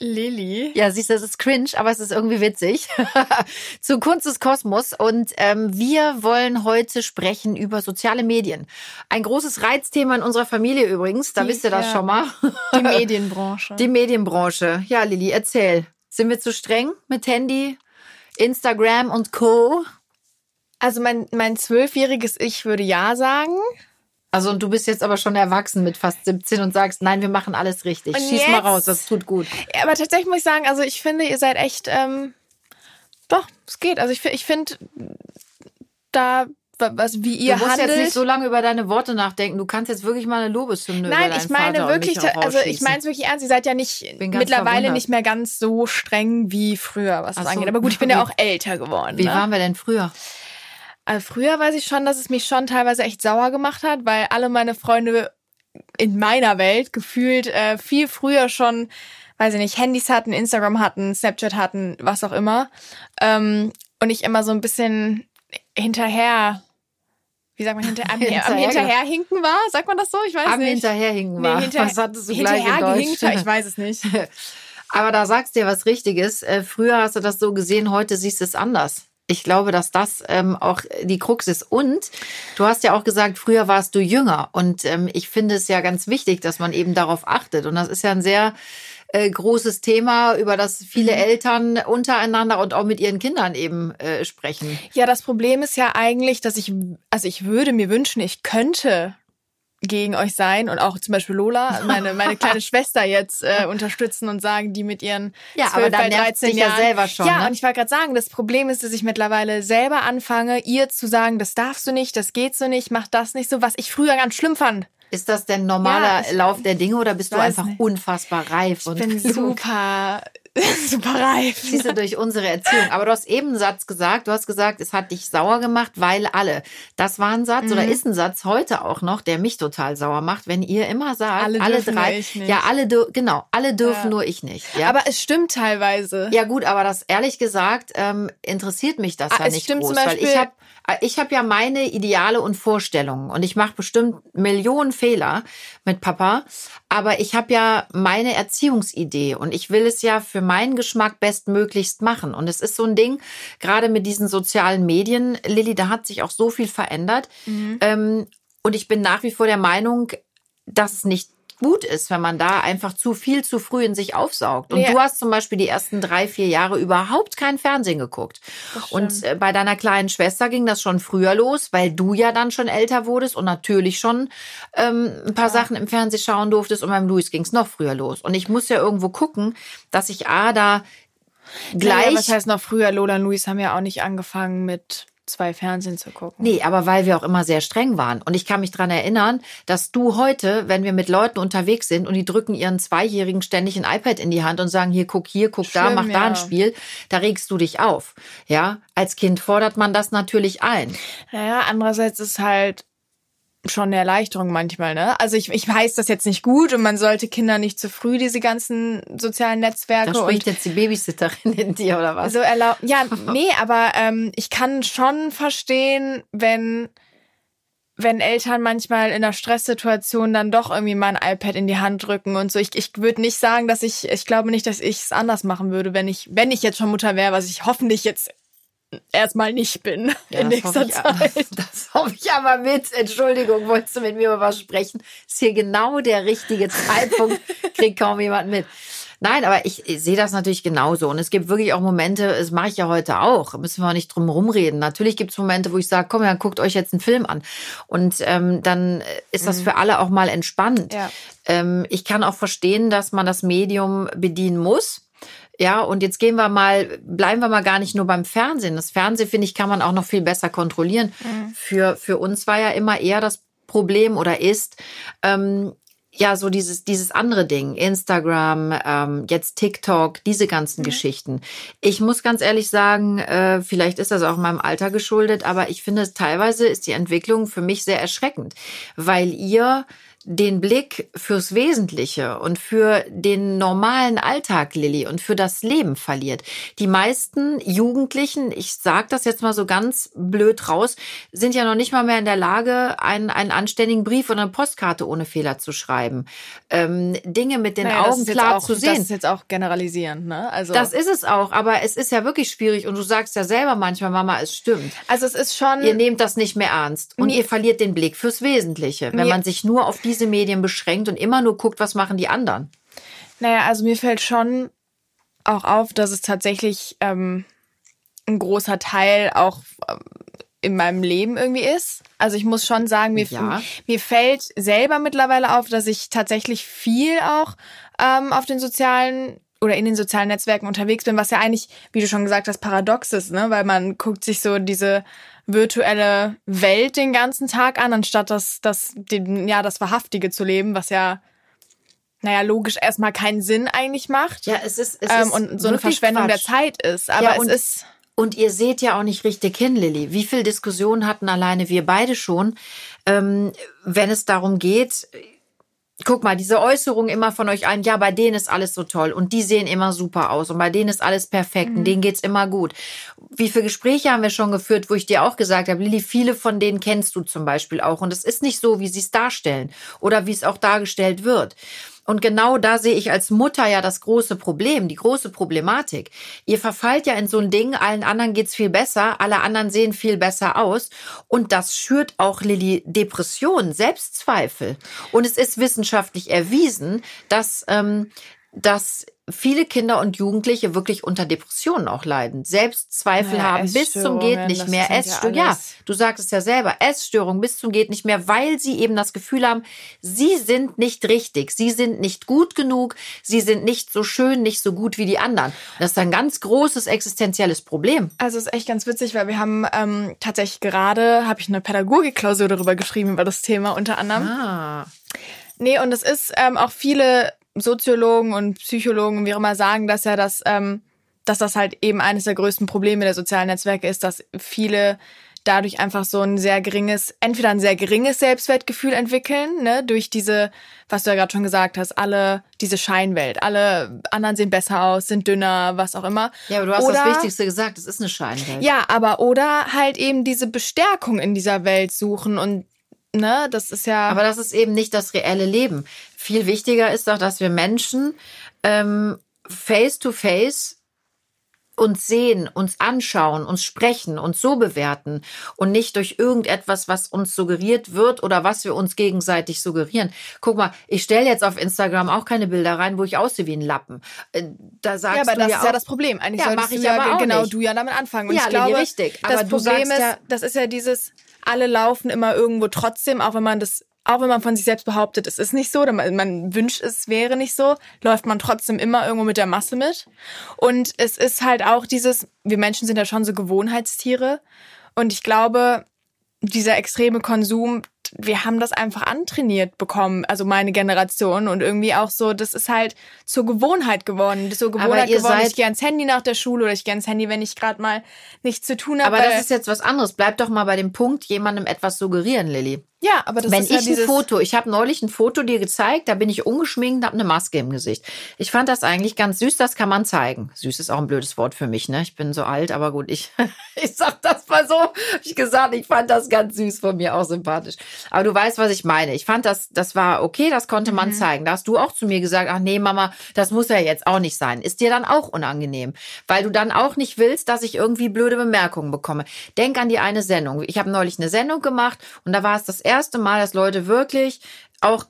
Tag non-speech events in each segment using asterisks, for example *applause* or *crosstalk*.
Lilly. Ja, siehst du, das ist cringe, aber es ist irgendwie witzig. *laughs* Zu Kunst des Kosmos. Und ähm, wir wollen heute sprechen über soziale Medien. Ein großes Reizthema in unserer Familie übrigens. Da Die- wisst ihr das ja. schon mal. Die *laughs* Medienbranche. Die Medienbranche. Ja, Lilly, erzähl. Sind wir zu streng mit Handy, Instagram und Co.? also mein, mein zwölfjähriges Ich würde ja sagen. Also und du bist jetzt aber schon erwachsen mit fast 17 und sagst, nein, wir machen alles richtig. Und Schieß mal jetzt- raus, das tut gut. Aber tatsächlich muss ich sagen, also ich finde, ihr seid echt, ähm, doch, es geht. Also ich, ich finde, da, wa- was, wie ihr du musst handelt. jetzt nicht so lange über deine Worte nachdenken. Du kannst jetzt wirklich mal eine Lobeshymne Nein, ich meine Vater wirklich, also ich meine es wirklich ernst. Ihr seid ja nicht mittlerweile verwundert. nicht mehr ganz so streng wie früher, was das so. angeht. Aber gut, ich bin ja auch älter geworden. Wie ne? waren wir denn früher? Also früher weiß ich schon, dass es mich schon teilweise echt sauer gemacht hat, weil alle meine Freunde in meiner Welt gefühlt äh, viel früher schon, weiß ich nicht, Handys hatten, Instagram hatten, Snapchat hatten, was auch immer. Ähm, und ich immer so ein bisschen hinterher, wie sagt man, hinter, am, *laughs* am Hinterher- Hinterherhinken war? Sagt man das so? Ich weiß Am nicht. Hinterherhinken war. hinter- was hattest du gleich in Deutsch? ich weiß es nicht. *laughs* Aber da sagst du ja was Richtiges. Äh, früher hast du das so gesehen, heute siehst du es anders. Ich glaube, dass das ähm, auch die Krux ist. Und du hast ja auch gesagt, früher warst du jünger. Und ähm, ich finde es ja ganz wichtig, dass man eben darauf achtet. Und das ist ja ein sehr äh, großes Thema, über das viele Mhm. Eltern untereinander und auch mit ihren Kindern eben äh, sprechen. Ja, das Problem ist ja eigentlich, dass ich, also ich würde mir wünschen, ich könnte gegen euch sein und auch zum Beispiel Lola, meine, meine *laughs* kleine Schwester jetzt äh, unterstützen und sagen, die mit ihren Ja, 12, aber bei nervt 13 dich ja Jahren. selber schon, Ja, ne? und ich wollte gerade sagen, das Problem ist, dass ich mittlerweile selber anfange, ihr zu sagen, das darfst du nicht, das geht so nicht, mach das nicht so, was ich früher ganz schlimm fand. Ist das denn normaler Ja, Lauf der Dinge oder bist du einfach nicht. unfassbar reif? Ich und bin klug? super, *laughs* super reif. Siehst du durch unsere Erziehung. Aber du hast eben einen Satz gesagt. Du hast gesagt, es hat dich sauer gemacht, weil alle. Das war ein Satz Mhm. oder ist ein Satz heute auch noch, der mich total sauer macht, wenn ihr immer sagt, Alle alle, dürfen, drei. nur ich nicht. Ja, alle genau, alle dürfen, Ja. nur ich nicht. Ja. Aber es stimmt teilweise. ja gut, aber das ehrlich gesagt ähm, interessiert mich das Ah, ja nicht stimmt groß, zum weil ich habe ich habe ja meine Ideale und Vorstellungen und ich mache bestimmt Millionen Fehler mit Papa, aber ich habe ja meine Erziehungsidee und ich will es ja für meinen Geschmack bestmöglichst machen. Und es ist so ein Ding, gerade mit diesen sozialen Medien, Lilly, da hat sich auch so viel verändert. Ähm, und ich bin nach wie vor der Meinung, dass es nicht gut ist, wenn man da einfach zu viel zu früh in sich aufsaugt. Und Ja. du hast zum Beispiel die ersten drei, vier Jahre überhaupt kein Fernsehen geguckt. Und äh, bei deiner kleinen Schwester ging das schon früher los, weil du ja dann schon älter wurdest und natürlich schon ähm, ein paar Sachen im Fernsehen schauen durftest. Und beim Luis ging es noch früher los. Und ich muss ja irgendwo gucken, dass ich A, da gleich... Naja, was heißt noch früher, Lola und Luis haben ja auch nicht angefangen mit zwei Fernsehen zu gucken. Nee, aber weil wir auch immer sehr streng waren. Und ich kann mich dran erinnern, dass du heute, wenn wir mit Leuten unterwegs sind und die drücken ihren Zweijährigen ständig ein iPad in die Hand und sagen, hier, guck hier, guck da, Schlimm, mach da ja. ein Spiel, da regst du dich auf. Ja, als Kind fordert man das natürlich ein. Naja, andererseits ist halt schon eine Erleichterung manchmal, ne? Also ich, ich weiß das jetzt nicht gut und man sollte Kinder nicht zu früh diese ganzen sozialen Netzwerke Da spricht jetzt die Babysitterin in dir oder was? so erlauben. Ja, *laughs* nee, aber ähm, ich kann schon verstehen, wenn wenn Eltern manchmal in einer Stresssituation dann doch irgendwie mal ein iPad in die Hand drücken und so. Ich, ich würde nicht sagen, dass ich, ich glaube nicht, dass ich es anders machen würde, wenn ich, wenn ich jetzt schon Mutter wäre, was ich hoffentlich jetzt erstmal nicht bin Ja, in nächster ich, Zeit. *laughs* Das hoffe ich aber mit. Entschuldigung, wolltest du mit mir über was sprechen? Ist hier genau der richtige Zeitpunkt, *laughs* kriegt kaum jemand mit. Nein, aber ich, ich sehe das natürlich genauso. Und es gibt wirklich auch Momente, das mache ich ja heute auch, müssen wir auch nicht drum rumreden. Natürlich gibt es Momente, wo ich sage, komm, dann guckt euch jetzt einen Film an. Und ähm, dann ist das für alle auch mal entspannend. Ja. Ähm, ich kann auch verstehen, dass man das Medium bedienen muss. Ja, und jetzt gehen wir mal, bleiben wir mal gar nicht nur beim Fernsehen. Das Fernsehen, finde ich, kann man auch noch viel besser kontrollieren. Für, für uns war ja immer eher das Problem oder ist, ähm, ja so dieses dieses andere Ding, Instagram, ähm, jetzt TikTok, diese ganzen mhm. Geschichten. Ich muss ganz ehrlich sagen, äh, vielleicht ist das auch meinem Alter geschuldet, aber ich finde, teilweise ist die Entwicklung für mich sehr erschreckend, weil ihr den Blick fürs Wesentliche und für den normalen Alltag, Lilly, und für das Leben verliert. Die meisten Jugendlichen, ich sage das jetzt mal so ganz blöd raus, sind ja noch nicht mal mehr in der Lage, einen, einen anständigen Brief oder eine Postkarte ohne Fehler zu schreiben. Ähm, Dinge mit den naja, Augen klar auch, zu sehen. Das ist jetzt auch generalisierend, ne? Also das ist es auch, aber es ist ja wirklich schwierig und du sagst ja selber manchmal, Mama, es stimmt. Also es ist schon. Ihr nehmt das nicht mehr ernst und ihr verliert den Blick fürs Wesentliche, wenn man sich nur auf diese diese Medien beschränkt und immer nur guckt, was machen die anderen. Naja, also mir fällt schon auch auf, dass es tatsächlich ähm, ein großer Teil auch ähm, in meinem Leben irgendwie ist. Also ich muss schon sagen, mir, ja. mir fällt selber mittlerweile auf, dass ich tatsächlich viel auch ähm, auf den sozialen oder in den sozialen Netzwerken unterwegs bin, was ja eigentlich, wie du schon gesagt hast, paradox ist, ne? Weil man guckt sich so diese virtuelle Welt den ganzen Tag an, anstatt das, das, den, ja, das Wahrhaftige zu leben, was ja, naja, logisch erstmal keinen Sinn eigentlich macht. Ja, es ist, es ähm, und so eine Verschwendung Quatsch. der Zeit ist. Aber ja, es ist. Und ihr seht ja auch nicht richtig hin, Lilly. Wie viel Diskussionen hatten alleine wir beide schon, ähm, wenn es darum geht, guck mal, diese Äußerung immer von euch allen, ja, bei denen ist alles so toll und die sehen immer super aus und bei denen ist alles perfekt mhm. und denen geht's immer gut. Wie viele Gespräche haben wir schon geführt, wo ich dir auch gesagt habe, Lilly, viele von denen kennst du zum Beispiel auch und es ist nicht so, wie sie es darstellen oder wie es auch dargestellt wird. Und genau da sehe ich als Mutter ja das große Problem, die große Problematik. Ihr verfallt ja in so ein Ding, allen anderen geht's viel besser, alle anderen sehen viel besser aus. Und das schürt auch Lilly Depressionen, Selbstzweifel. Und es ist wissenschaftlich erwiesen, dass, ähm, dass viele Kinder und Jugendliche wirklich unter Depressionen auch leiden, Selbstzweifel ja, haben bis zum geht nicht mehr, Essstörungen. Ja, ja, du sagst es ja selber, Essstörungen bis zum geht nicht mehr, weil sie eben das Gefühl haben, sie sind nicht richtig, sie sind nicht gut genug, sie sind nicht so schön, nicht so gut wie die anderen. Das ist ein ganz großes existenzielles Problem. Also ist echt ganz witzig, weil wir haben ähm, tatsächlich gerade, habe ich eine Pädagogikklausur darüber geschrieben über das Thema unter anderem. Ah. Nee, und es ist ähm, auch viele Soziologen und Psychologen, wie auch immer, sagen, dass ja das, ähm, dass das halt eben eines der größten Probleme der sozialen Netzwerke ist, dass viele dadurch einfach so ein sehr geringes, entweder ein sehr geringes Selbstwertgefühl entwickeln, ne, durch diese, was du ja gerade schon gesagt hast, alle, diese Scheinwelt. Alle anderen sehen besser aus, sind dünner, was auch immer. Ja, aber du hast oder, das Wichtigste gesagt, es ist eine Scheinwelt. Ja, aber oder halt eben diese Bestärkung in dieser Welt suchen und ne, das ist ja. Aber das ist eben nicht das reelle Leben. Viel wichtiger ist doch, dass wir Menschen ähm, face to face uns sehen, uns anschauen, uns sprechen, uns so bewerten und nicht durch irgendetwas, was uns suggeriert wird oder was wir uns gegenseitig suggerieren. Guck mal, ich stelle jetzt auf Instagram auch keine Bilder rein, wo ich aussehe wie ein Lappen. Äh, da sagst ja, aber du das ja ist ja das Problem. Eigentlich ja, solltest ich du ja genau nicht. du ja damit anfangen. Und ja, ich glaube, richtig. Aber das Problem ist, ja, das ist ja dieses alle laufen immer irgendwo trotzdem, auch wenn man das auch wenn man von sich selbst behauptet, es ist nicht so, oder man, man wünscht, es wäre nicht so, läuft man trotzdem immer irgendwo mit der Masse mit. Und es ist halt auch dieses, wir Menschen sind ja schon so Gewohnheitstiere. Und ich glaube, dieser extreme Konsum, wir haben das einfach antrainiert bekommen, also meine Generation und irgendwie auch so, das ist halt zur Gewohnheit geworden, zur Gewohnheit geworden, ich gehe ans Handy nach der Schule oder ich gehe ans Handy, wenn ich gerade mal nichts zu tun habe. Aber das ist jetzt was anderes. Bleib doch mal bei dem Punkt, jemandem etwas suggerieren, Lilly. Ja, aber das Wenn ist ich ja ein Foto, ich habe neulich ein Foto dir gezeigt, da bin ich ungeschminkt, habe eine Maske im Gesicht. Ich fand das eigentlich ganz süß, das kann man zeigen. Süß ist auch ein blödes Wort für mich, ne? Ich bin so alt, aber gut, ich, *laughs* ich sag das mal so. Ich gesagt, ich fand das ganz süß von mir, auch sympathisch. Aber du weißt, was ich meine. Ich fand das, das war okay, das konnte man mhm. zeigen. Da hast du auch zu mir gesagt, ach nee, Mama, das muss ja jetzt auch nicht sein. Ist dir dann auch unangenehm, weil du dann auch nicht willst, dass ich irgendwie blöde Bemerkungen bekomme. Denk an die eine Sendung. Ich habe neulich eine Sendung gemacht und da war es das erste Mal, dass Leute Leute wirklich auch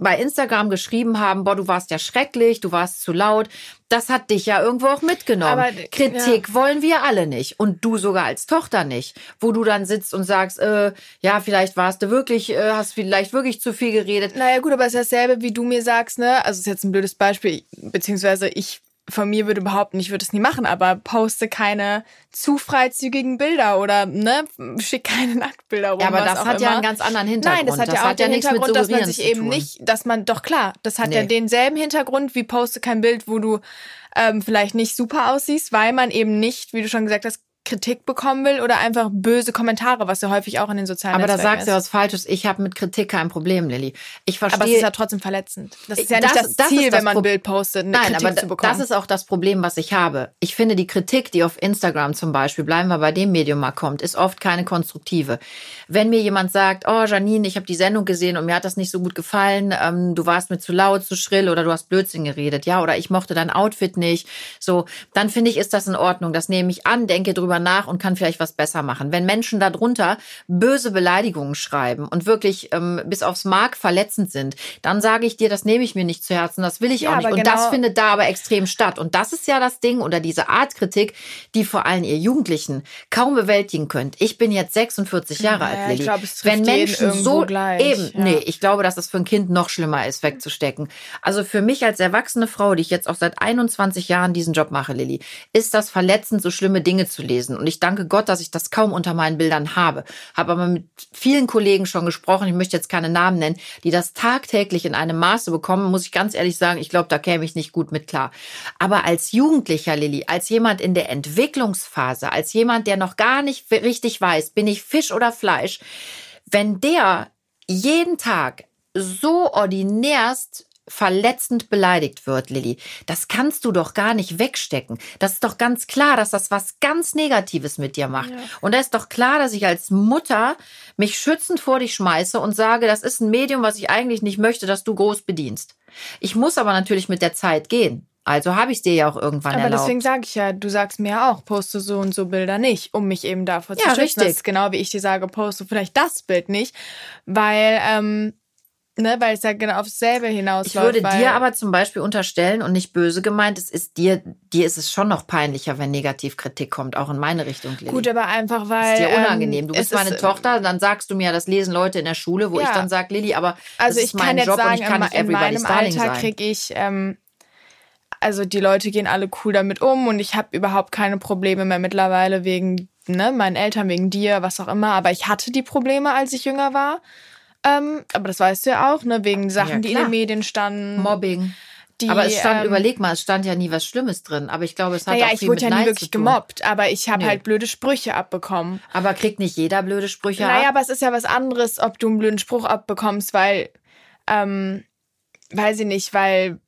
bei Instagram geschrieben haben, boah, du warst ja schrecklich, du warst zu laut. Das hat dich ja irgendwo auch mitgenommen. Aber, Kritik ja. wollen wir alle nicht. Und du sogar als Tochter nicht. Wo du dann sitzt und sagst, äh, ja, vielleicht warst du wirklich, äh, hast vielleicht wirklich zu viel geredet. Naja, gut, aber es ist dasselbe, wie du mir sagst, ne? Also, es ist jetzt ein blödes Beispiel, beziehungsweise ich von mir würde behaupten, ich würde es nie machen, aber poste keine zu freizügigen Bilder oder ne, schick keine *laughs* Nacktbilder rum. Ja, aber das hat immer. ja einen ganz anderen Hintergrund. Nein, das hat das ja auch hat ja den mit Hintergrund, dass man sich eben nicht, dass man, doch klar, das hat ja Nee. denselben Hintergrund wie poste kein Bild, wo du ähm, vielleicht nicht super aussiehst, weil man eben nicht, wie du schon gesagt hast, Kritik bekommen will oder einfach böse Kommentare, was ja häufig auch in den sozialen Aber da Netzwerken sagst du ist. was Falsches. Ich habe mit Kritik kein Problem, Lilly. Ich Aber es verstehe. ist ja trotzdem verletzend. Das ist ja Das- nicht das, das Ziel, das wenn man ein Bild postet, eine Nein, Kritik aber zu bekommen. das ist auch das Problem, was ich habe. Ich finde, die Kritik, die auf Instagram zum Beispiel, bleiben wir bei dem Medium mal kommt, ist oft keine konstruktive. Wenn mir jemand sagt, oh Janine, ich habe die Sendung gesehen und mir hat das nicht so gut gefallen, ähm, du warst mir zu laut, zu schrill oder du hast Blödsinn geredet, ja, oder ich mochte dein Outfit nicht, so, dann finde ich, ist das in Ordnung. Das nehme ich an, denke drüber nach und kann vielleicht was besser machen. Wenn Menschen darunter böse Beleidigungen schreiben und wirklich ähm, bis aufs Mark verletzend sind, dann sage ich dir, das nehme ich mir nicht zu Herzen, das will ich Ja, auch nicht. Und genau- das findet da aber extrem statt. Und das ist ja das Ding oder diese Art Kritik, die vor allem ihr Jugendlichen kaum bewältigen könnt. Ich bin jetzt 46 Jahre Naja, alt, ich Lilly. glaube, es trifft Wenn Menschen so gleich, eben, ja. nee, ich glaube, dass es für ein Kind noch schlimmer ist, wegzustecken. Also für mich als erwachsene Frau, die ich jetzt auch seit 21 Jahren diesen Job mache, Lilly, ist das verletzend, so schlimme Dinge zu lesen. Und ich danke Gott, dass ich das kaum unter meinen Bildern habe. Habe aber mit vielen Kollegen schon gesprochen, ich möchte jetzt keine Namen nennen, die das tagtäglich in einem Maße bekommen, muss ich ganz ehrlich sagen, ich glaube, da käme ich nicht gut mit klar. Aber als Jugendlicher, Lilly, als jemand in der Entwicklungsphase, als jemand, der noch gar nicht richtig weiß, bin ich Fisch oder Fleisch, wenn der jeden Tag so ordinärst verletzend beleidigt wird, Lilly, das kannst du doch gar nicht wegstecken. Das ist doch ganz klar, dass das was ganz Negatives mit dir macht. Und da ist doch klar, dass ich als Mutter mich schützend vor dich schmeiße und sage, das ist ein Medium, was ich eigentlich nicht möchte, dass du groß bedienst. Ich muss aber natürlich mit der Zeit gehen. Also habe ich es dir ja auch irgendwann Aber erlaubt. deswegen sage ich ja, du sagst mir ja auch, poste so und so Bilder nicht, um mich eben davor zu Ja, schützen. richtig. Das ist genau wie ich dir sage, poste vielleicht das Bild nicht, weil, ähm, ne, weil es ja genau aufs selbe hinausläuft. Ich würde dir aber zum Beispiel unterstellen und nicht böse gemeint, es ist dir, dir ist es schon noch peinlicher, wenn Negativkritik kommt, auch in meine Richtung. Lilly. Gut, aber einfach weil. ist dir ähm, unangenehm. Du bist es meine ist, Tochter, dann sagst du mir, das lesen Leute in der Schule, wo Ja. ich dann sage, Lilly, aber Also das ich ist mein kann jetzt Job sagen, und ich kann in, nicht in everybody's meinem darling Alter sein. kriege ich, ähm, also die Leute gehen alle cool damit um und ich habe überhaupt keine Probleme mehr mittlerweile wegen ne, meinen Eltern, wegen dir, was auch immer. Aber ich hatte die Probleme, als ich jünger war. Ähm, aber das weißt du ja auch, ne, wegen Sachen, die in den Medien standen. Mobbing. Die, aber es stand, ähm, überleg mal, es stand ja nie was Schlimmes drin. Aber ich glaube, es hat Naja, auch ich viel wurde mit ja nie Neid wirklich gemobbt, aber ich habe Nö. halt blöde Sprüche abbekommen. Aber kriegt nicht jeder blöde Sprüche Naja, ab? aber es ist ja was anderes, ob du einen blöden Spruch abbekommst, weil, ähm, weiß ich nicht, weil,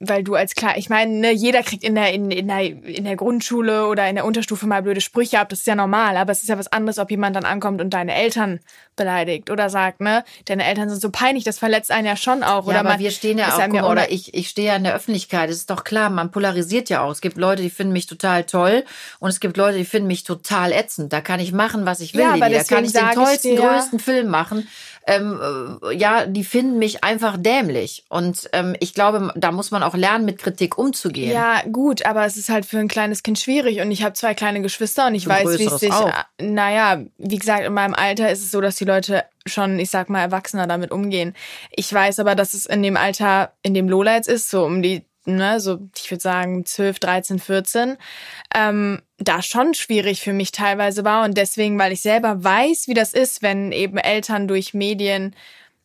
weil du als klar, ich meine, ne, jeder kriegt in der, in, in, der, in der Grundschule oder in der Unterstufe mal blöde Sprüche ab, das ist ja normal, aber es ist ja was anderes, ob jemand dann ankommt und deine Eltern beleidigt oder sagt, ne, deine Eltern sind so peinlich, das verletzt einen ja schon auch. Ja, oder aber man, wir stehen ja auch, guck una- oder ich, ich stehe ja in der Öffentlichkeit. Es ist doch klar, man polarisiert ja auch. Es gibt Leute, die finden mich total toll und es gibt Leute, die finden mich total ätzend. Da kann ich machen, was ich will. Ja, aber da kann ich den sag ich tollsten, dir- größten Film machen. Ähm, äh, ja, die finden mich einfach dämlich. Und ähm, ich glaube, da muss man auch lernen, mit Kritik umzugehen. Ja, gut, aber es ist halt für ein kleines Kind schwierig und ich habe zwei kleine Geschwister und ich weiß, wie es sich. auch. Naja, wie gesagt, in meinem Alter ist es so, dass die Leute schon, ich sag mal, erwachsener damit umgehen. Ich weiß aber, dass es in dem Alter, in dem Lola jetzt ist, so um die, ne, so, ich würde sagen, 12, 13, 14, ähm, da schon schwierig für mich teilweise war. Und deswegen, weil ich selber weiß, wie das ist, wenn eben Eltern durch Medien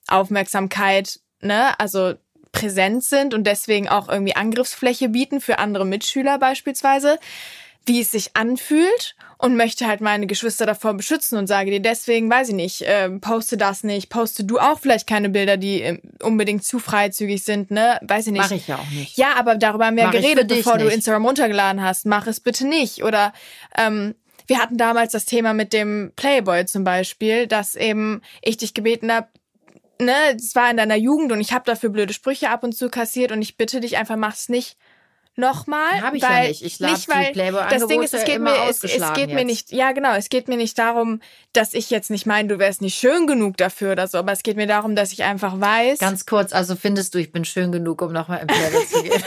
Aufmerksamkeit, ne, also präsent sind und deswegen auch irgendwie Angriffsfläche bieten für andere Mitschüler beispielsweise, wie es sich anfühlt und möchte halt meine Geschwister davor beschützen und sage dir deswegen, weiß ich nicht, äh, poste das nicht, poste du auch vielleicht keine Bilder, die äh, unbedingt zu freizügig sind, ne, weiß ich nicht. Mache ich ja auch nicht. Ja, aber darüber haben wir Mach geredet, bevor du. Instagram runtergeladen hast. Mach es bitte nicht. Oder ähm, wir hatten damals das Thema mit dem Playboy zum Beispiel, dass eben ich dich gebeten habe, ne, es war in deiner Jugend und ich habe dafür blöde Sprüche ab und zu kassiert und ich bitte dich einfach, mach's nicht nochmal. Hab ich ja weil, nicht. Ich die weil das Ding ist, es geht mir, es, es geht mir nicht, ja genau, es geht mir nicht darum, dass ich jetzt nicht meine, du wärst nicht schön genug dafür oder so, aber es geht mir darum, dass ich einfach weiß, Ganz kurz, also findest du, ich bin schön genug, um nochmal im Playboy zu gehen? *laughs*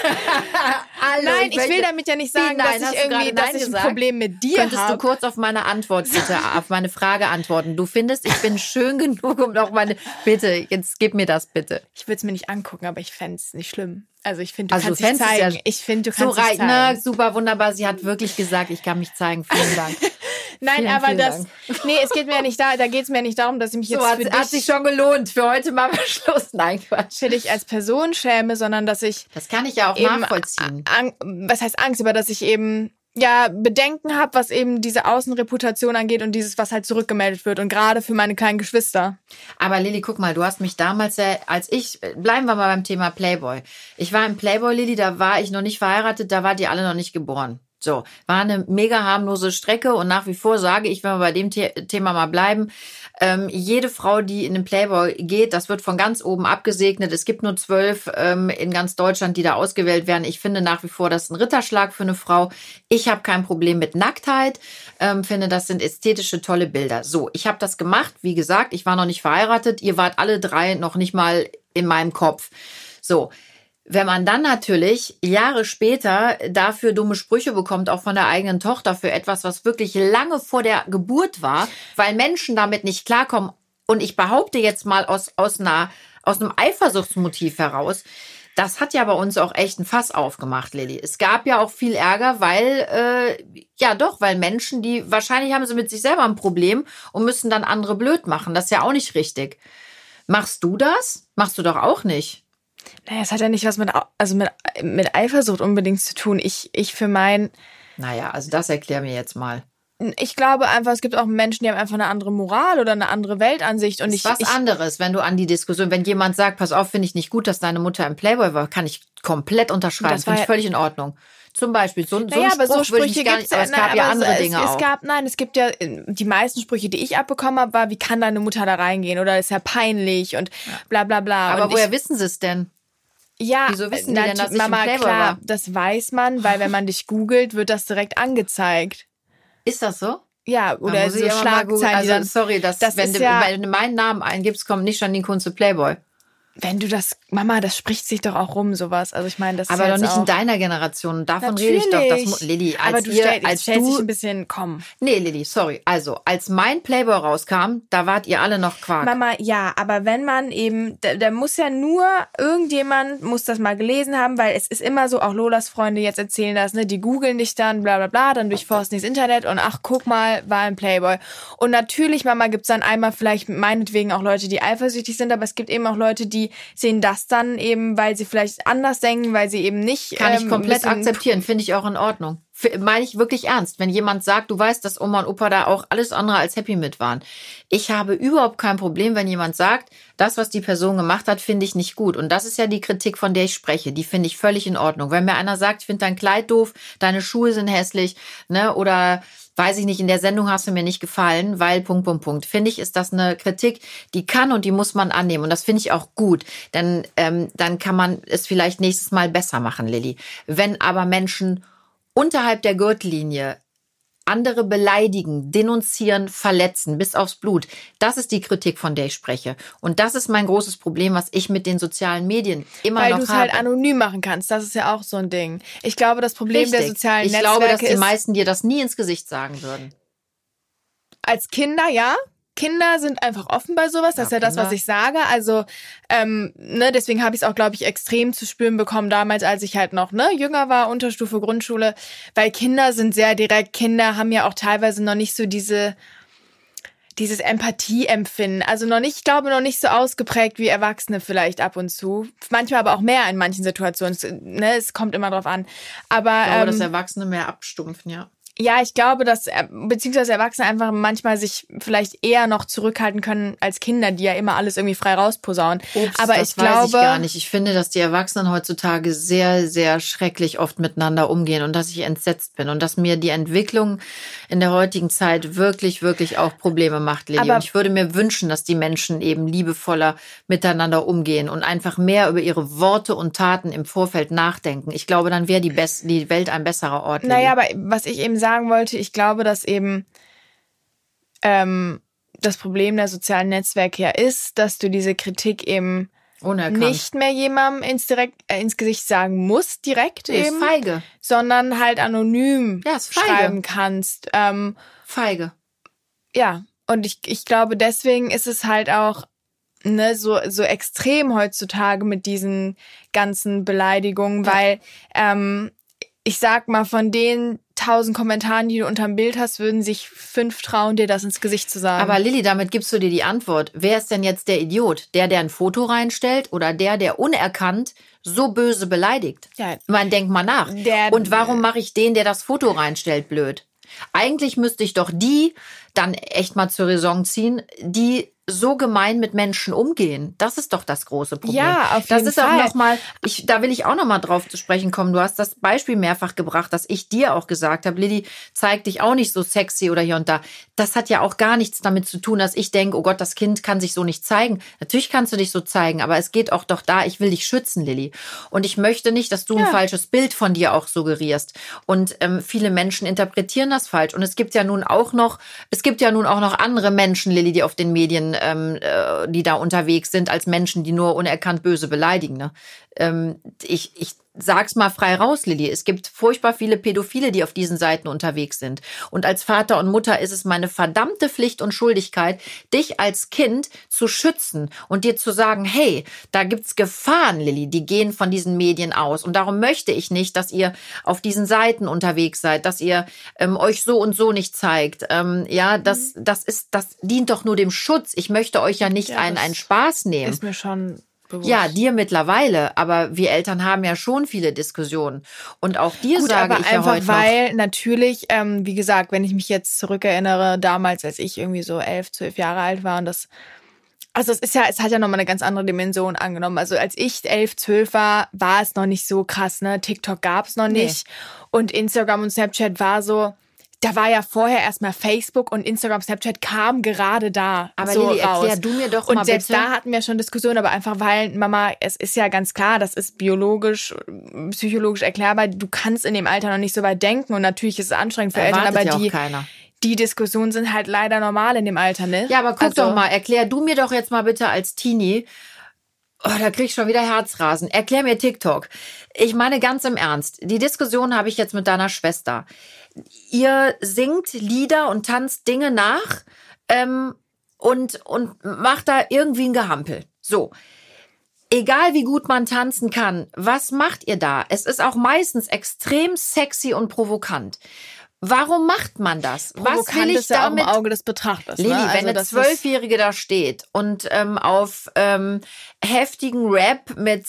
Hallo, Nein, ich, will damit ja nicht sagen, nein, dass ich du irgendwie, dass ich ein gesagt? Problem mit dir Könntest du habe. kurz auf meine Antwort bitte, *laughs* auf meine Frage antworten? Du findest, ich bin schön genug, um noch meine. Bitte, jetzt gib mir das bitte. Ich würde es mir nicht angucken, aber ich fände es nicht schlimm. Also ich finde, du Also, kannst du dich es ja zeigen. ich finde, du So kannst dich reit, zeigen. ne, super wunderbar. Sie hat wirklich gesagt, ich kann mich zeigen. Vielen *laughs* Dank. Nein, Vielen, aber vielen das, Dank. *laughs* nee, es geht mir ja nicht da, da geht es mir ja nicht darum, dass ich mich So jetzt hat, für, hat dich, sich schon gelohnt. Für heute machen wir *laughs* Schluss. Nein, Quatsch. für dich als Person schäme, sondern dass ich Das kann ich ja auch nachvollziehen. Ang was heißt Angst, aber dass ich eben ja Bedenken habe, was eben diese Außenreputation angeht und dieses, was halt zurückgemeldet wird und gerade für meine kleinen Geschwister. Aber Lilly, guck mal, du hast mich damals, als ich, bleiben wir mal beim Thema Playboy. Ich war im Playboy, Lilly, da war ich noch nicht verheiratet, da war die alle noch nicht geboren. So, war eine mega harmlose Strecke und nach wie vor sage ich, wenn wir bei dem The Thema mal bleiben, ähm, jede Frau, die in den Playboy geht, das wird von ganz oben abgesegnet. Es gibt nur zwölf ähm, in ganz Deutschland, die da ausgewählt werden. Ich finde nach wie vor, das ist ein Ritterschlag für eine Frau. Ich habe kein Problem mit Nacktheit, ähm, finde, das sind ästhetische, tolle Bilder. So, ich habe das gemacht. Wie gesagt, ich war noch nicht verheiratet. Ihr wart alle drei noch nicht mal in meinem Kopf. So, wenn man dann natürlich Jahre später dafür dumme Sprüche bekommt, auch von der eigenen Tochter, für etwas, was wirklich lange vor der Geburt war, weil Menschen damit nicht klarkommen. Und ich behaupte jetzt mal aus, aus, einer, aus einem Eifersuchtsmotiv heraus, das hat ja bei uns auch echt ein Fass aufgemacht, Lilly. Es gab ja auch viel Ärger, weil, äh, ja doch, weil Menschen, die, wahrscheinlich haben sie mit sich selber ein Problem und müssen dann andere blöd machen. Das ist ja auch nicht richtig. Machst du das? Machst du doch auch nicht. Naja, es hat ja nicht was mit, also mit, mit Eifersucht unbedingt zu tun. Ich, ich für mein, Naja, also das erklär mir jetzt mal. ich glaube einfach, es gibt auch Menschen, die haben einfach eine andere Moral oder eine andere Weltansicht und Das ich, ist was ich anderes, wenn du an die Diskussion, wenn jemand sagt, pass auf, finde ich nicht gut, dass deine Mutter im Playboy war, kann ich komplett unterschreiben. Das Finde ich völlig in Ordnung. Zum Beispiel, so, so Naja, ein aber Spruch so würde ich Sprüche gar nicht, aber es nein, gab ja aber andere es, Dinge es, auch. Es gab, nein, es gibt ja, die meisten Sprüche, die ich abbekommen habe, war, wie kann deine Mutter da reingehen oder ist ja peinlich und bla bla bla. aber und woher ich, wissen sie es denn? Ja, wieso wissen die denn, dass ich Mama, Playboy klar, war? das weiß man, weil wenn man dich googelt, wird das direkt angezeigt. Ist das so? Ja, oder so. Schlagzeilen, Also, sorry, das, das wenn, du, ja- wenn du meinen Namen eingibst, kommt nicht Janine Kunze Playboy. Wenn du das, Mama, das spricht sich doch auch rum, sowas. Also ich meine, das Aber ist doch nicht in deiner Generation. Davon rede ich doch. Das, Lilly, als aber du ihr, stell, als stellst dich du, ein bisschen, komm. nee, Lilly, sorry. Also, als mein Playboy rauskam, da wart ihr alle noch Quark. Mama, ja, aber wenn man eben, da, da muss ja nur irgendjemand muss das mal gelesen haben, weil es ist immer so, auch Lolas Freunde jetzt erzählen das, ne, die googeln dich dann, bla bla bla, dann durchforsten das Internet und ach, guck mal, war ein Playboy. Und natürlich, Mama, gibt's dann einmal vielleicht meinetwegen auch Leute, die eifersüchtig sind, aber es gibt eben auch Leute, die sehen das dann eben, weil sie vielleicht anders denken, weil sie eben nicht. Kann ich ähm, komplett bisschen- akzeptieren, finde ich auch in Ordnung. Meine ich wirklich ernst. Wenn jemand sagt, du weißt, dass Oma und Opa da auch alles andere als happy mit waren. Ich habe überhaupt kein Problem, wenn jemand sagt, das, was die Person gemacht hat, finde ich nicht gut. Und das ist ja die Kritik, von der ich spreche. Die finde ich völlig in Ordnung. Wenn mir einer sagt, ich finde dein Kleid doof, deine Schuhe sind hässlich, ne, oder weiß ich nicht, in der Sendung hast du mir nicht gefallen, weil Punkt, Punkt, Punkt. Finde ich, ist das eine Kritik, die kann und die muss man annehmen. Und das finde ich auch gut. Denn ähm, dann kann man es vielleicht nächstes Mal besser machen, Lilly. Wenn aber Menschen unterhalb der Gürtellinie andere beleidigen, denunzieren, verletzen bis aufs Blut. Das ist die Kritik, von der ich spreche. Und das ist mein großes Problem, was ich mit den sozialen Medien immer Weil noch du es habe. halt anonym machen kannst. Das ist ja auch so ein Ding. Ich glaube, das Problem der Richtig. sozialen ich Netzwerke glaube, dass die ist, meisten dir das nie ins Gesicht sagen würden. als Kinder, ja. Kinder sind einfach offen bei sowas. Das Ja, ist ja das, was ich sage. Also, ähm, ne, deswegen habe ich es auch, glaube ich, extrem zu spüren bekommen damals, als ich halt noch ne, jünger war, Unterstufe, Grundschule. Weil Kinder sind sehr direkt. Kinder haben ja auch teilweise noch nicht so diese dieses Empathieempfinden. Also noch nicht, ich glaube, noch nicht so ausgeprägt wie Erwachsene vielleicht ab und zu. Manchmal aber auch mehr in manchen Situationen. Es, ne, es kommt immer drauf an. Aber Ich glaube, dass ähm, Erwachsene mehr abstumpfen, ja. Ja, ich glaube, dass äh, beziehungsweise Erwachsene einfach manchmal sich vielleicht eher noch zurückhalten können als Kinder, die ja immer alles irgendwie frei rausposaunen. Ups, Aber das ich weiß glaube, ich gar nicht. Ich finde, dass die Erwachsenen heutzutage sehr, sehr schrecklich oft miteinander umgehen und dass ich entsetzt bin und dass mir die Entwicklung in der heutigen Zeit wirklich, wirklich auch Probleme macht, Lilly. Aber- und ich würde mir wünschen, dass die Menschen eben liebevoller miteinander umgehen und einfach mehr über ihre Worte und Taten im Vorfeld nachdenken. Ich glaube, dann wäre die, die Welt ein besserer Ort. Lilly. naja, aber was ich eben sagen wollte, ich glaube, dass eben ähm, das Problem der sozialen Netzwerke ja ist, dass du diese Kritik eben Unerkannt. nicht mehr jemandem ins, direkt, äh, ins Gesicht sagen musst, direkt Nee, ist eben, feige. sondern halt anonym Ja, schreiben kannst. Ähm, Feige. ja, und ich, ich glaube, deswegen ist es halt auch ne, so, so extrem heutzutage mit diesen ganzen Beleidigungen, Ja. weil ähm, ich sag mal, von den tausend Kommentaren, die du unterm Bild hast, würden sich fünf trauen, dir das ins Gesicht zu sagen. Aber Lilly, damit gibst du dir die Antwort. Wer ist denn jetzt der Idiot? Der, der ein Foto reinstellt oder der, der unerkannt so böse beleidigt? ja, Man denkt mal nach. Der- Und warum mache ich den, der das Foto reinstellt, blöd? Eigentlich müsste ich doch die dann echt mal zur Raison ziehen, die so gemein mit Menschen umgehen. Das ist doch das große Problem. Ja, auf das jeden ist auch Fall. noch mal, ich, da will ich auch noch mal drauf zu sprechen kommen. Du hast das Beispiel mehrfach gebracht, dass ich dir auch gesagt habe, Lilly, zeig dich auch nicht so sexy oder hier und da. Das hat ja auch gar nichts damit zu tun, dass ich denke, oh Gott, das Kind kann sich so nicht zeigen. Natürlich kannst du dich so zeigen, aber es geht auch doch da, ich will dich schützen, Lilly. Und ich möchte nicht, dass du ein Ja. falsches Bild von dir auch suggerierst. Und ähm, viele Menschen interpretieren das falsch. Und es gibt ja nun auch noch, es gibt ja nun auch noch andere Menschen, Lilly, die auf den Medien, ähm, äh, die da unterwegs sind, als Menschen, die nur unerkannt böse beleidigen. Ne? Ähm, ich, ich sag's mal frei raus, Lilly. Es gibt furchtbar viele Pädophile, die auf diesen Seiten unterwegs sind. Und als Vater und Mutter ist es meine verdammte Pflicht und Schuldigkeit, dich als Kind zu schützen und dir zu sagen, hey, da gibt's Gefahren, Lilly, die gehen von diesen Medien aus. Und darum möchte ich nicht, dass ihr auf diesen Seiten unterwegs seid, dass ihr ähm, euch so und so nicht zeigt. Ähm, ja, das, das ist, das dient doch nur dem Schutz. Ich möchte euch ja nicht Ja, einen, einen Spaß nehmen. ist mir schon bewusst. Ja, dir mittlerweile, aber wir Eltern haben ja schon viele Diskussionen. Und auch dir Gut, sage aber ich ja einfach, heute noch, weil natürlich, ähm, wie gesagt, wenn ich mich jetzt zurückerinnere, damals, als ich irgendwie so elf, zwölf Jahre alt war und das, also es ist ja, es hat ja nochmal eine ganz andere Dimension angenommen. Also als ich elf, zwölf war, war es noch nicht so krass, ne? TikTok gab's noch Nee. nicht und Instagram und Snapchat war so, da war ja vorher erstmal Facebook und Instagram, Snapchat kam gerade da. Aber so Lilly, raus. erklär du mir doch Und mal selbst bitte. da hatten wir schon Diskussionen, aber einfach weil, Mama, es ist ja ganz klar, das ist biologisch, psychologisch erklärbar. Du kannst in dem Alter noch nicht so weit denken und natürlich ist es anstrengend für Eltern, Erwartet aber ja die, keiner. die Diskussionen sind halt leider normal in dem Alter, ne? Ja, aber guck Also, doch mal, erklär du mir doch jetzt mal bitte als Teenie, oh, da krieg ich schon wieder Herzrasen. Erklär mir TikTok. Ich meine ganz im Ernst, die Diskussion habe ich jetzt mit deiner Schwester. Ihr singt Lieder und tanzt Dinge nach ähm, und, und macht da irgendwie ein Gehampel. So. Egal wie gut man tanzen kann, was macht ihr da? Es ist auch meistens extrem sexy und provokant. Warum macht man das? Was Provokant will ich ist ja auch im damit Auge des Betrachters. Lilly, ne? wenn also eine das ist- Zwölfjährige da steht und ähm, auf ähm, heftigen Rap mit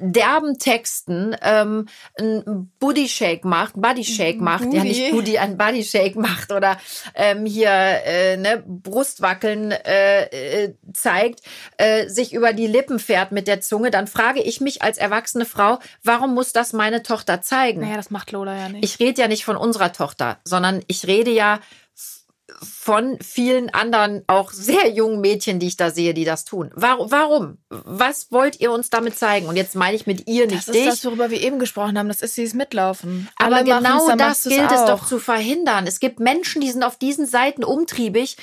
derben Texten ähm, ein Booty Shake macht, Body Shake macht, ja Booty. nicht Booty, ein Body Shake macht oder ähm, hier äh, ne Brustwackeln äh, äh, zeigt, äh, sich über die Lippen fährt mit der Zunge, dann frage ich mich als erwachsene Frau, warum muss das meine Tochter zeigen? Naja, das macht Lola ja nicht. Ich rede ja nicht von unserer Tochter, sondern ich rede ja von vielen anderen, auch sehr jungen Mädchen, die ich da sehe, die das tun. Warum? Was wollt ihr uns damit zeigen? Und jetzt meine ich mit ihr, das nicht ist das, dich. worüber wir eben gesprochen haben. Das ist dieses Mitlaufen. Aber machen's, genau das gilt es doch zu verhindern. Es gibt Menschen, die sind auf diesen Seiten umtriebig.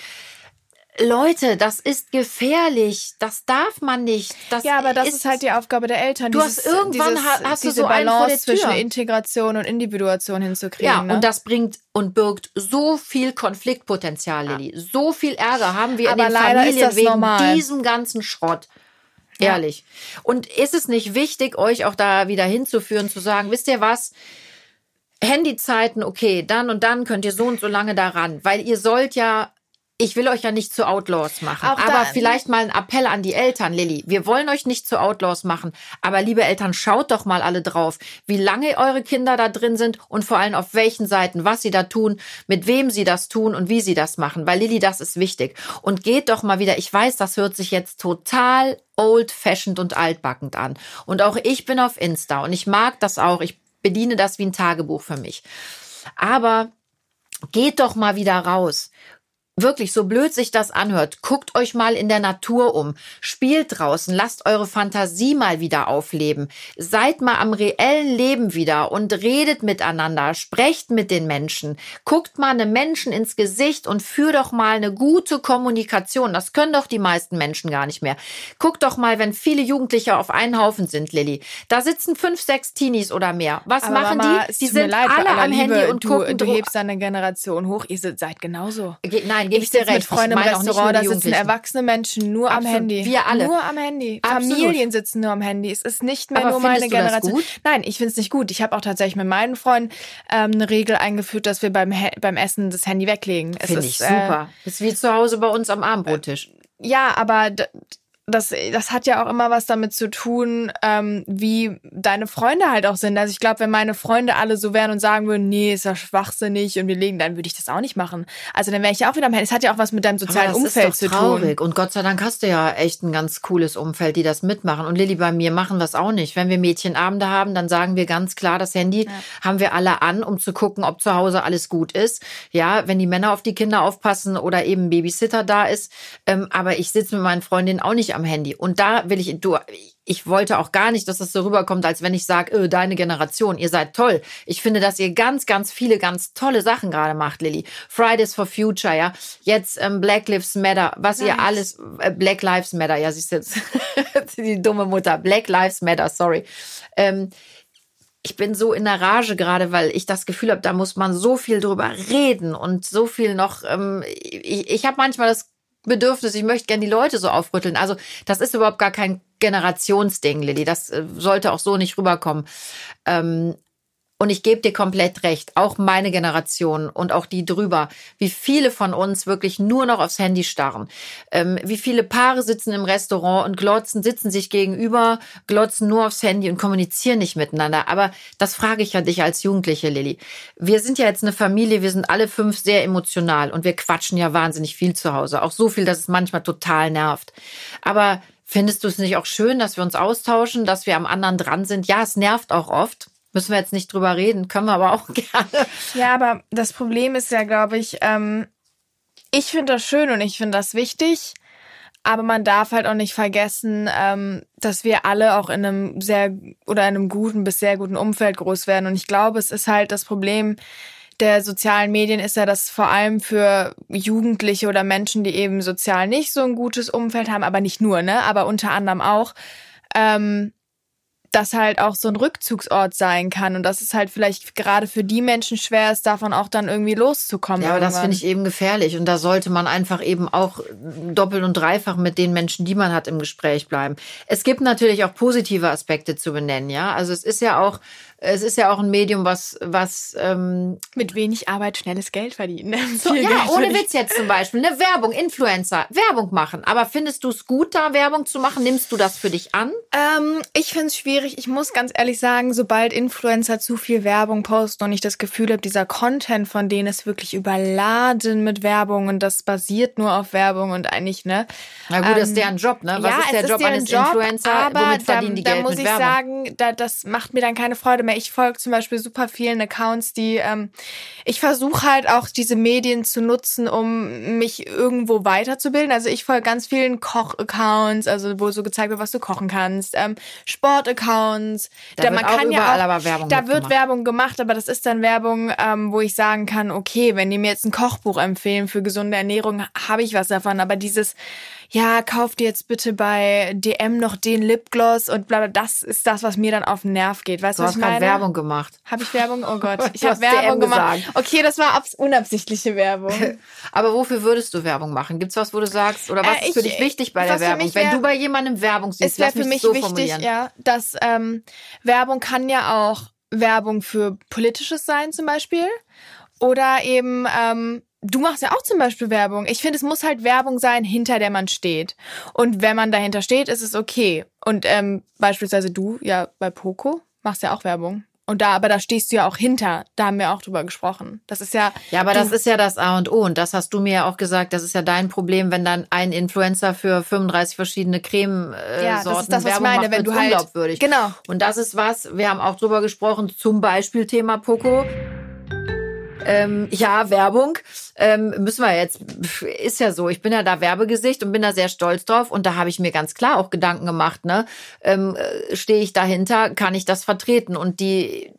Leute, das ist gefährlich. Das darf man nicht. Das Ja, aber das ist, halt die Aufgabe der Eltern. Du hast irgendwann ha- hast du diese so Balance zwischen Integration und Individuation hinzukriegen. Ja, ne? und das bringt und birgt so viel Konfliktpotenzial, Lilly. So viel Ärger haben wir Aber in den ist Familien wegen normal. diesem ganzen Schrott. Ja. Ehrlich. Und ist es nicht wichtig, euch auch da wieder hinzuführen, zu sagen, wisst ihr was? Handyzeiten, okay, dann und dann könnt ihr so und so lange daran, weil ihr sollt ja ich will euch ja nicht zu Outlaws machen, Auch aber vielleicht mal ein Appell an die Eltern, Lilly. Wir wollen euch nicht zu Outlaws machen, aber liebe Eltern, schaut doch mal alle drauf, wie lange eure Kinder da drin sind und vor allem auf welchen Seiten, was sie da tun, mit wem sie das tun und wie sie das machen, weil Lilly, das ist wichtig. Und geht doch mal wieder, ich weiß, das hört sich jetzt total old-fashioned und altbackend an. Und auch ich bin auf Insta und ich mag das auch. Ich bediene das wie ein Tagebuch für mich. Aber geht doch mal wieder raus. Wirklich, so blöd sich das anhört, guckt euch mal in der Natur um, spielt draußen, lasst eure Fantasie mal wieder aufleben, seid mal am reellen Leben wieder und redet miteinander, sprecht mit den Menschen, guckt mal einem Menschen ins Gesicht und führt doch mal eine gute Kommunikation. Das können doch die meisten Menschen gar nicht mehr. Guckt doch mal, wenn viele Jugendliche auf einen Haufen sind, Lilly. Da sitzen fünf, sechs Teenies oder mehr. Was Aber machen Mama, die? Die sind leid, alle am Liebe, Handy und du, gucken du hebst deine Generation hoch. Ihr seid genauso. Ge- Nein, gebe ich Ich dir recht. mit Freunden im Restaurant, da sitzen erwachsene Menschen nur am Absolut. Handy. Wir alle. Nur am Handy. Absolut. Familien sitzen nur am Handy. Es ist nicht mehr Aber nur meine das Generation. Nein, ich finde es nicht gut. Ich habe auch tatsächlich mit meinen Freunden ähm, eine Regel eingeführt, dass wir beim, He- beim Essen das Handy weglegen. Finde ist, ich äh, super. ist wie zu Hause bei uns am Abendbrottisch. ja, aber das, das hat ja auch immer was damit zu tun, ähm, wie deine Freunde halt auch sind. Also ich glaube, wenn meine Freunde alle so wären und sagen würden, nee, ist ja schwachsinnig und wir legen, dann würde ich das auch nicht machen. Also dann wäre ich ja auch wieder am Handy. Es hat ja auch was mit deinem sozialen das Umfeld ist zu doch tun. traurig. Und Gott sei Dank hast du ja echt ein ganz cooles Umfeld, die das mitmachen. Und Lilly, bei mir machen es auch nicht. Wenn wir Mädchenabende haben, dann sagen wir ganz klar, das Handy haben wir alle an, um zu gucken, ob zu Hause alles gut ist. Ja, wenn die Männer auf die Kinder aufpassen oder eben Babysitter da ist. Ähm, aber ich sitze mit meinen Freundinnen auch nicht am Handy. Und da will ich, du, ich wollte auch gar nicht, dass das so rüberkommt, als wenn ich sage, öh, deine Generation, ihr seid toll. Ich finde, dass ihr ganz, ganz viele, ganz tolle Sachen gerade macht, Lilly. Fridays for Future, ja. Jetzt ähm, Black Lives Matter, was ihr Nice. alles, äh, Black Lives Matter, ja, siehst du jetzt, *laughs* die dumme Mutter, Black Lives Matter, sorry. Ähm, ich bin so in der Rage gerade, weil ich das Gefühl habe, da muss man so viel drüber reden und so viel noch. Ähm, ich ich habe manchmal das Bedürfnis, ich möchte gerne die Leute so aufrütteln. Also das ist überhaupt gar kein Generationsding, Lilly. Das äh, sollte auch so nicht rüberkommen. Ähm, und ich gebe dir komplett recht, auch meine Generation und auch die drüber, wie viele von uns wirklich nur noch aufs Handy starren. Ähm, wie viele Paare sitzen im Restaurant und glotzen, sitzen sich gegenüber, glotzen nur aufs Handy und kommunizieren nicht miteinander. Aber das frage ich ja dich als Jugendliche, Lilly. Wir sind ja jetzt eine Familie, wir sind alle fünf sehr emotional und wir quatschen ja wahnsinnig viel zu Hause. Auch so viel, dass es manchmal total nervt. Aber findest du es nicht auch schön, dass wir uns austauschen, dass wir am anderen dran sind? Ja, es nervt auch oft. Müssen wir jetzt nicht drüber reden, können wir aber auch *laughs* gerne. Ja, aber das Problem ist ja, glaube ich, ähm, ich finde das schön und ich finde das wichtig. Aber man darf halt auch nicht vergessen, ähm, dass wir alle auch in einem sehr oder in einem guten bis sehr guten Umfeld groß werden. Und ich glaube, es ist halt das Problem der sozialen Medien ist ja, dass vor allem für Jugendliche oder Menschen, die eben sozial nicht so ein gutes Umfeld haben, aber nicht nur, ne, aber unter anderem auch, ähm, das halt auch so ein Rückzugsort sein kann und dass es halt vielleicht gerade für die Menschen schwer ist, davon auch dann irgendwie loszukommen. Ja, aber das irgendwann. finde ich eben gefährlich. Und da sollte man einfach eben auch doppelt und dreifach mit den Menschen, die man hat, im Gespräch bleiben. Es gibt natürlich auch positive Aspekte zu benennen, ja. Also es ist ja auch, es ist ja auch ein Medium, was, was ähm, mit wenig Arbeit schnelles Geld verdienen. *laughs* so, ja, Geld ohne. Witz jetzt zum Beispiel, eine Werbung, Influencer, Werbung machen. Aber findest du es gut, da Werbung zu machen? Nimmst du das für dich an? Ähm, ich finde es schwierig. Ich muss ganz ehrlich sagen, sobald Influencer zu viel Werbung posten und ich das Gefühl habe, dieser Content von denen ist wirklich überladen mit Werbung und das basiert nur auf Werbung und eigentlich, ne? Na gut, das ist Ähm, deren Job, ne? Was ja, ist der es Job deren eines Job, Influencer? Aber Womit verdienen da, die da Geld muss mit ich Werbung? sagen, da, das macht mir dann keine Freude mehr. Ich folge zum Beispiel super vielen Accounts, die ähm, ich versuche halt auch diese Medien zu nutzen, um mich irgendwo weiterzubilden. Also ich folge ganz vielen Koch-Accounts, also wo so gezeigt wird, was du kochen kannst, ähm, Sport-Accounts. Da wird auch überall aber Werbung Da wird mitgemacht. Werbung gemacht, aber das ist dann Werbung, ähm, wo ich sagen kann, okay, wenn die mir jetzt ein Kochbuch empfehlen für gesunde Ernährung, habe ich was davon. Aber dieses, ja, kauf dir jetzt bitte bei DM noch den Lipgloss und bla bla, das ist das, was mir dann auf den Nerv geht. Weißt Du was hast ich gerade meine? Werbung gemacht. Habe ich Werbung? Oh Gott, *laughs* ich habe hast DM Werbung gemacht. gesagt. Okay, das war abs unabsichtliche Werbung. *laughs* Aber wofür würdest du Werbung machen? Gibt's was, wo du sagst, oder was Äh, ist für ich- dich wichtig bei der Werbung? mich Wenn wär- du bei jemandem Werbung siehst, es wäre für mich so wichtig, ja, dass ähm, Werbung kann ja auch Werbung für Politisches sein zum Beispiel. Oder eben, ähm, du machst ja auch zum Beispiel Werbung. Ich finde, es muss halt Werbung sein, hinter der man steht. Und wenn man dahinter steht, ist es okay. Und ähm, beispielsweise du, ja, bei Poco, machst ja auch Werbung. Und da, aber da stehst du ja auch hinter. Da haben wir auch drüber gesprochen. Das ist ja. Ja, aber das ist ja das A und O. Und das hast du mir ja auch gesagt. Das ist ja dein Problem, wenn dann ein Influencer für 35 verschiedene Cremesorten äh, Ja, das ist das, was ich Werbung meine, macht, wenn du halt- unglaubwürdig. Genau. Und das ist was, wir haben auch drüber gesprochen, zum Beispiel Thema Poco. Ähm, ja, Werbung ähm, müssen wir jetzt, ist ja so, ich bin ja da Werbegesicht und bin da sehr stolz drauf und da habe ich mir ganz klar auch Gedanken gemacht, ne? Ähm, äh, Stehe ich dahinter, kann ich das vertreten? Und die,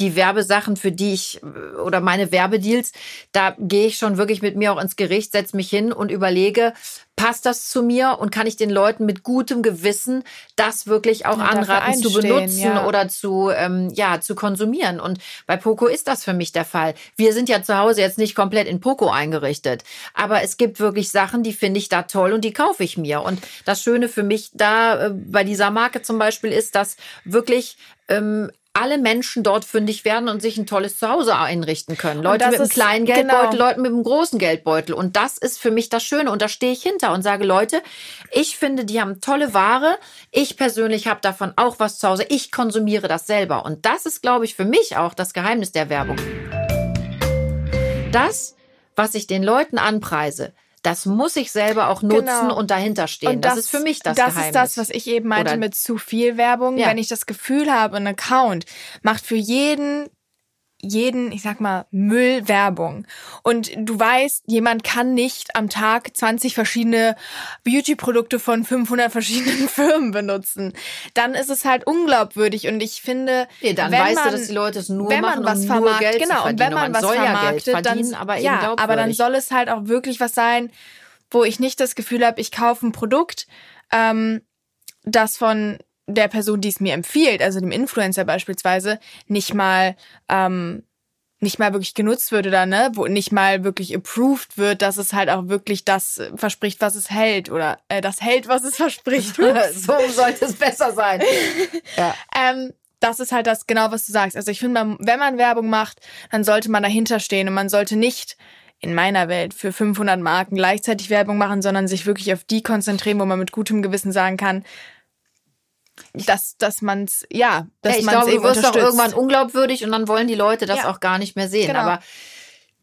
die Werbesachen, für die ich oder meine Werbedeals, da gehe ich schon wirklich mit mir auch ins Gericht, setze mich hin und überlege, passt das zu mir und kann ich den Leuten mit gutem Gewissen das wirklich auch ja, anraten zu benutzen ja. oder zu ähm, ja zu konsumieren und bei Poco ist das für mich der Fall. Wir sind ja zu Hause jetzt nicht komplett in Poco eingerichtet, aber es gibt wirklich Sachen, die finde ich da toll und die kaufe ich mir und das Schöne für mich da äh, bei dieser Marke zum Beispiel ist, dass wirklich ähm, alle Menschen dort fündig werden und sich ein tolles Zuhause einrichten können. Leute mit einem kleinen Geldbeutel, genau. Leute mit einem großen Geldbeutel. Und das ist für mich das Schöne. Und da stehe ich hinter und sage, Leute, ich finde, die haben tolle Ware. Ich persönlich habe davon auch was zu Hause. Ich konsumiere das selber. Und das ist, glaube ich, für mich auch das Geheimnis der Werbung. Das, was ich den Leuten anpreise, das muss ich selber auch nutzen genau. und dahinter stehen. Und das, das, ist für mich das, das Geheimnis. Das ist das, was ich eben meinte Oder mit zu viel Werbung. Ja. Wenn ich das Gefühl habe, ein Account macht für jeden jeden, ich sag mal, Müll Werbung. Und du weißt, jemand kann nicht am Tag 20 verschiedene Beauty-Produkte von 500 verschiedenen *laughs* Firmen benutzen. Dann ist es halt unglaubwürdig und ich finde, nee, dann weißt man, du, dass die Leute es nur wenn man machen, was um vermarktet, Geld genau, und wenn man, man was vermarktet, ja dann, aber ja, aber dann soll es halt auch wirklich was sein, wo ich nicht das Gefühl habe, ich kaufe ein Produkt, ähm, das von der Person, die es mir empfiehlt, also dem Influencer beispielsweise, nicht mal ähm, nicht mal wirklich genutzt wird oder ne, wo nicht mal wirklich approved wird, dass es halt auch wirklich das verspricht, was es hält oder äh, das hält, was es verspricht. *laughs* so sollte es besser sein. *laughs* ja. ähm, das ist halt das genau, was du sagst. Also ich finde, wenn man Werbung macht, dann sollte man dahinter stehen und man sollte nicht in meiner Welt für 500 Marken gleichzeitig Werbung machen, sondern sich wirklich auf die konzentrieren, wo man mit gutem Gewissen sagen kann, dass, dass man's, ja, dass ja, ich man's glaube, du wirst doch irgendwann unglaubwürdig und dann wollen die Leute das ja. auch gar nicht mehr sehen. Genau. Aber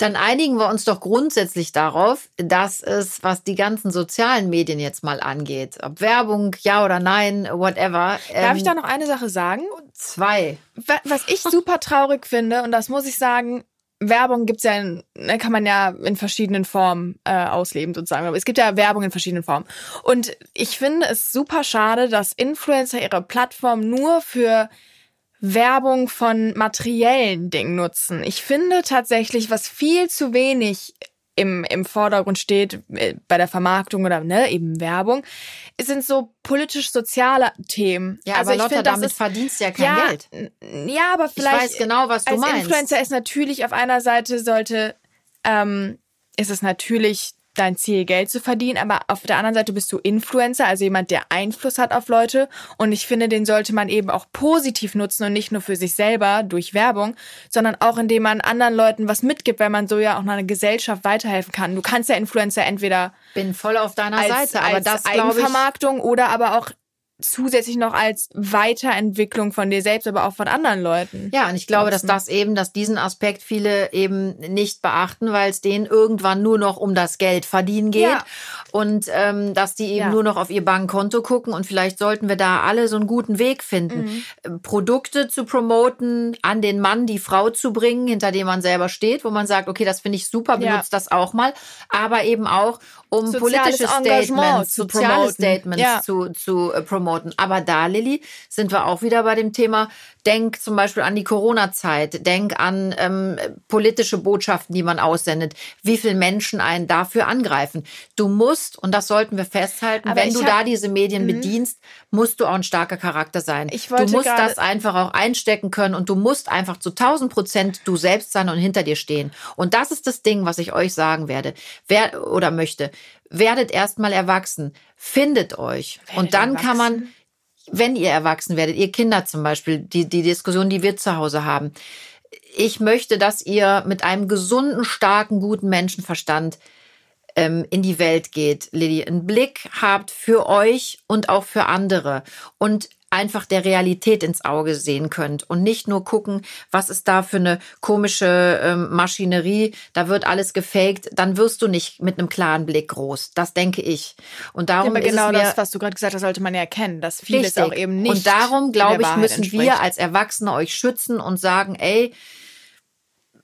dann einigen wir uns doch grundsätzlich darauf, dass es, was die ganzen sozialen Medien jetzt mal angeht, ob Werbung, ja oder nein, whatever. Darf ähm, ich da noch eine Sache sagen? Zwei. Was ich super traurig finde, und das muss ich sagen, Werbung gibt's ja, in, ne, kann man ja in verschiedenen Formen äh, ausleben sozusagen. Aber es gibt ja Werbung in verschiedenen Formen. Und ich finde es super schade, dass Influencer ihre Plattform nur für Werbung von materiellen Dingen nutzen. Ich finde tatsächlich, was viel zu wenig im, im Vordergrund steht äh, bei der Vermarktung oder ne, eben Werbung, sind so politisch-soziale Themen. Ja, also aber Lotta, find, damit ist, verdienst du ja kein ja, Geld. Ja, aber vielleicht. Ich weiß genau, was du als meinst. Influencer ist natürlich auf einer Seite sollte, ähm, ist es natürlich dein Ziel, Geld zu verdienen, aber auf der anderen Seite bist du Influencer, also jemand, der Einfluss hat auf Leute. Und ich finde, den sollte man eben auch positiv nutzen und nicht nur für sich selber durch Werbung, sondern auch indem man anderen Leuten was mitgibt, weil man so ja auch eine Gesellschaft weiterhelfen kann. Du kannst ja Influencer entweder bin voll auf deiner als, Seite, aber als das Eigenvermarktung oder aber auch zusätzlich noch als Weiterentwicklung von dir selbst, aber auch von anderen Leuten. Ja, und ich glaube, dass das eben, dass diesen Aspekt viele eben nicht beachten, weil es denen irgendwann nur noch um das Geld verdienen geht ja. und ähm, dass die eben ja. nur noch auf ihr Bankkonto gucken und vielleicht sollten wir da alle so einen guten Weg finden, mhm. Ähm, Produkte zu promoten, an den Mann die Frau zu bringen, hinter dem man selber steht, wo man sagt, okay, das finde ich super, benutzt ja. das auch mal, aber eben auch um Soziales politische Statements, soziale Statements zu, zu äh, promoten promoten. Aber da, Lilly, sind wir auch wieder bei dem Thema, denk zum Beispiel an die Corona-Zeit, denk an ähm, politische Botschaften, die man aussendet, wie viele Menschen einen dafür angreifen. Du musst, und das sollten wir festhalten, Aber wenn du hab, da diese Medien mh. bedienst, musst du auch ein starker Charakter sein. du musst das einfach auch einstecken können und du musst einfach zu 1000 Prozent du selbst sein und hinter dir stehen. Und das ist das Ding, was ich euch sagen werde, wer oder möchte werdet erstmal erwachsen, findet euch. Werdet und dann erwachsen. kann man, wenn ihr erwachsen werdet, ihr Kinder zum Beispiel, die, die Diskussion, die wir zu Hause haben, ich möchte, dass ihr mit einem gesunden, starken, guten Menschenverstand ähm, in die Welt geht, Lilly, einen Blick habt für euch und auch für andere und einfach der Realität ins Auge sehen könnt und nicht nur gucken, was ist da für eine komische ähm, Maschinerie, da wird alles gefaked, dann wirst du nicht mit einem klaren Blick groß. Das denke ich. Und darum ja, genau ist es das, was du gerade gesagt hast, sollte man ja erkennen, dass vieles richtig. auch eben nicht. Und darum glaube ich, müssen entspricht. wir als Erwachsene euch schützen und sagen, ey,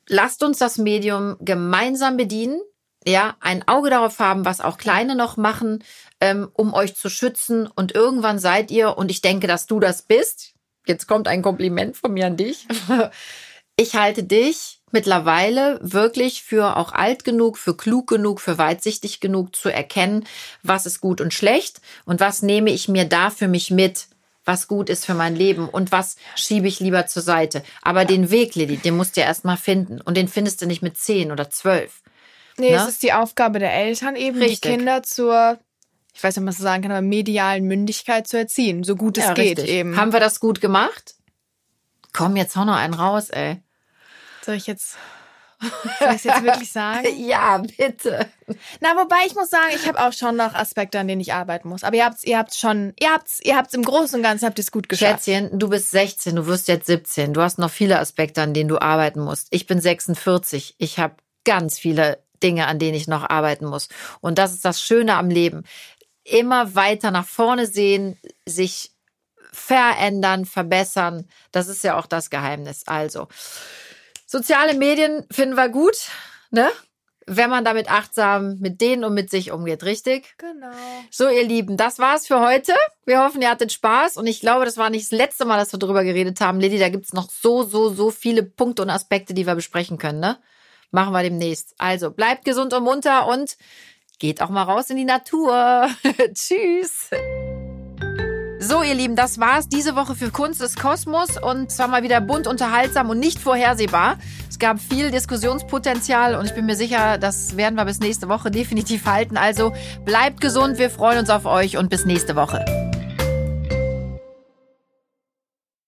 lasst uns das Medium gemeinsam bedienen. Ja, ein Auge darauf haben, was auch Kleine noch machen, ähm, um euch zu schützen. Und irgendwann seid ihr, und ich denke, dass du das bist. Jetzt kommt ein Kompliment von mir an dich. *laughs* Ich halte dich mittlerweile wirklich für auch alt genug, für klug genug, für weitsichtig genug zu erkennen, was ist gut und schlecht und was nehme ich mir da für mich mit, was gut ist für mein Leben und was schiebe ich lieber zur Seite. Aber den Weg, Lilly, den musst du ja erstmal finden und den findest du nicht mit zehn oder zwölf. Nee, ne? es ist die Aufgabe der Eltern eben, richtig. die Kinder zur ich weiß nicht, was man sagen kann, aber medialen Mündigkeit zu erziehen, so gut es ja, geht richtig. eben. Haben wir das gut gemacht? Komm, jetzt hau noch einen raus, ey. Soll ich jetzt, soll ich jetzt wirklich sagen? *laughs* ja, bitte. Na, wobei ich muss sagen, ich habe auch schon noch Aspekte, an denen ich arbeiten muss. Aber ihr habt ihr habt schon, ihr habt's, ihr habt's im Großen und Ganzen habt es gut geschafft. Schätzchen, du bist 16, du wirst jetzt 17. Du hast noch viele Aspekte, an denen du arbeiten musst. Ich bin 46. Ich habe ganz viele Dinge, an denen ich noch arbeiten muss. Und das ist das Schöne am Leben. Immer weiter nach vorne sehen, sich verändern, verbessern. Das ist ja auch das Geheimnis. Also, Soziale Medien finden wir gut, ne? Wenn man damit achtsam mit denen und mit sich umgeht, richtig? Genau. So, ihr Lieben, das war's für heute. Wir hoffen, ihr hattet Spaß und ich glaube, das war nicht das letzte Mal, dass wir drüber geredet haben. Lady, da gibt's noch so, so, so viele Punkte und Aspekte, die wir besprechen können, ne? Machen wir demnächst. Also, bleibt gesund und munter und geht auch mal raus in die Natur. *laughs* Tschüss. So, ihr Lieben, das war's diese Woche für Kunst des Kosmos und zwar mal wieder bunt, unterhaltsam und nicht vorhersehbar. Es gab viel Diskussionspotenzial und ich bin mir sicher, das werden wir bis nächste Woche definitiv halten. Also bleibt gesund, wir freuen uns auf euch und bis nächste Woche.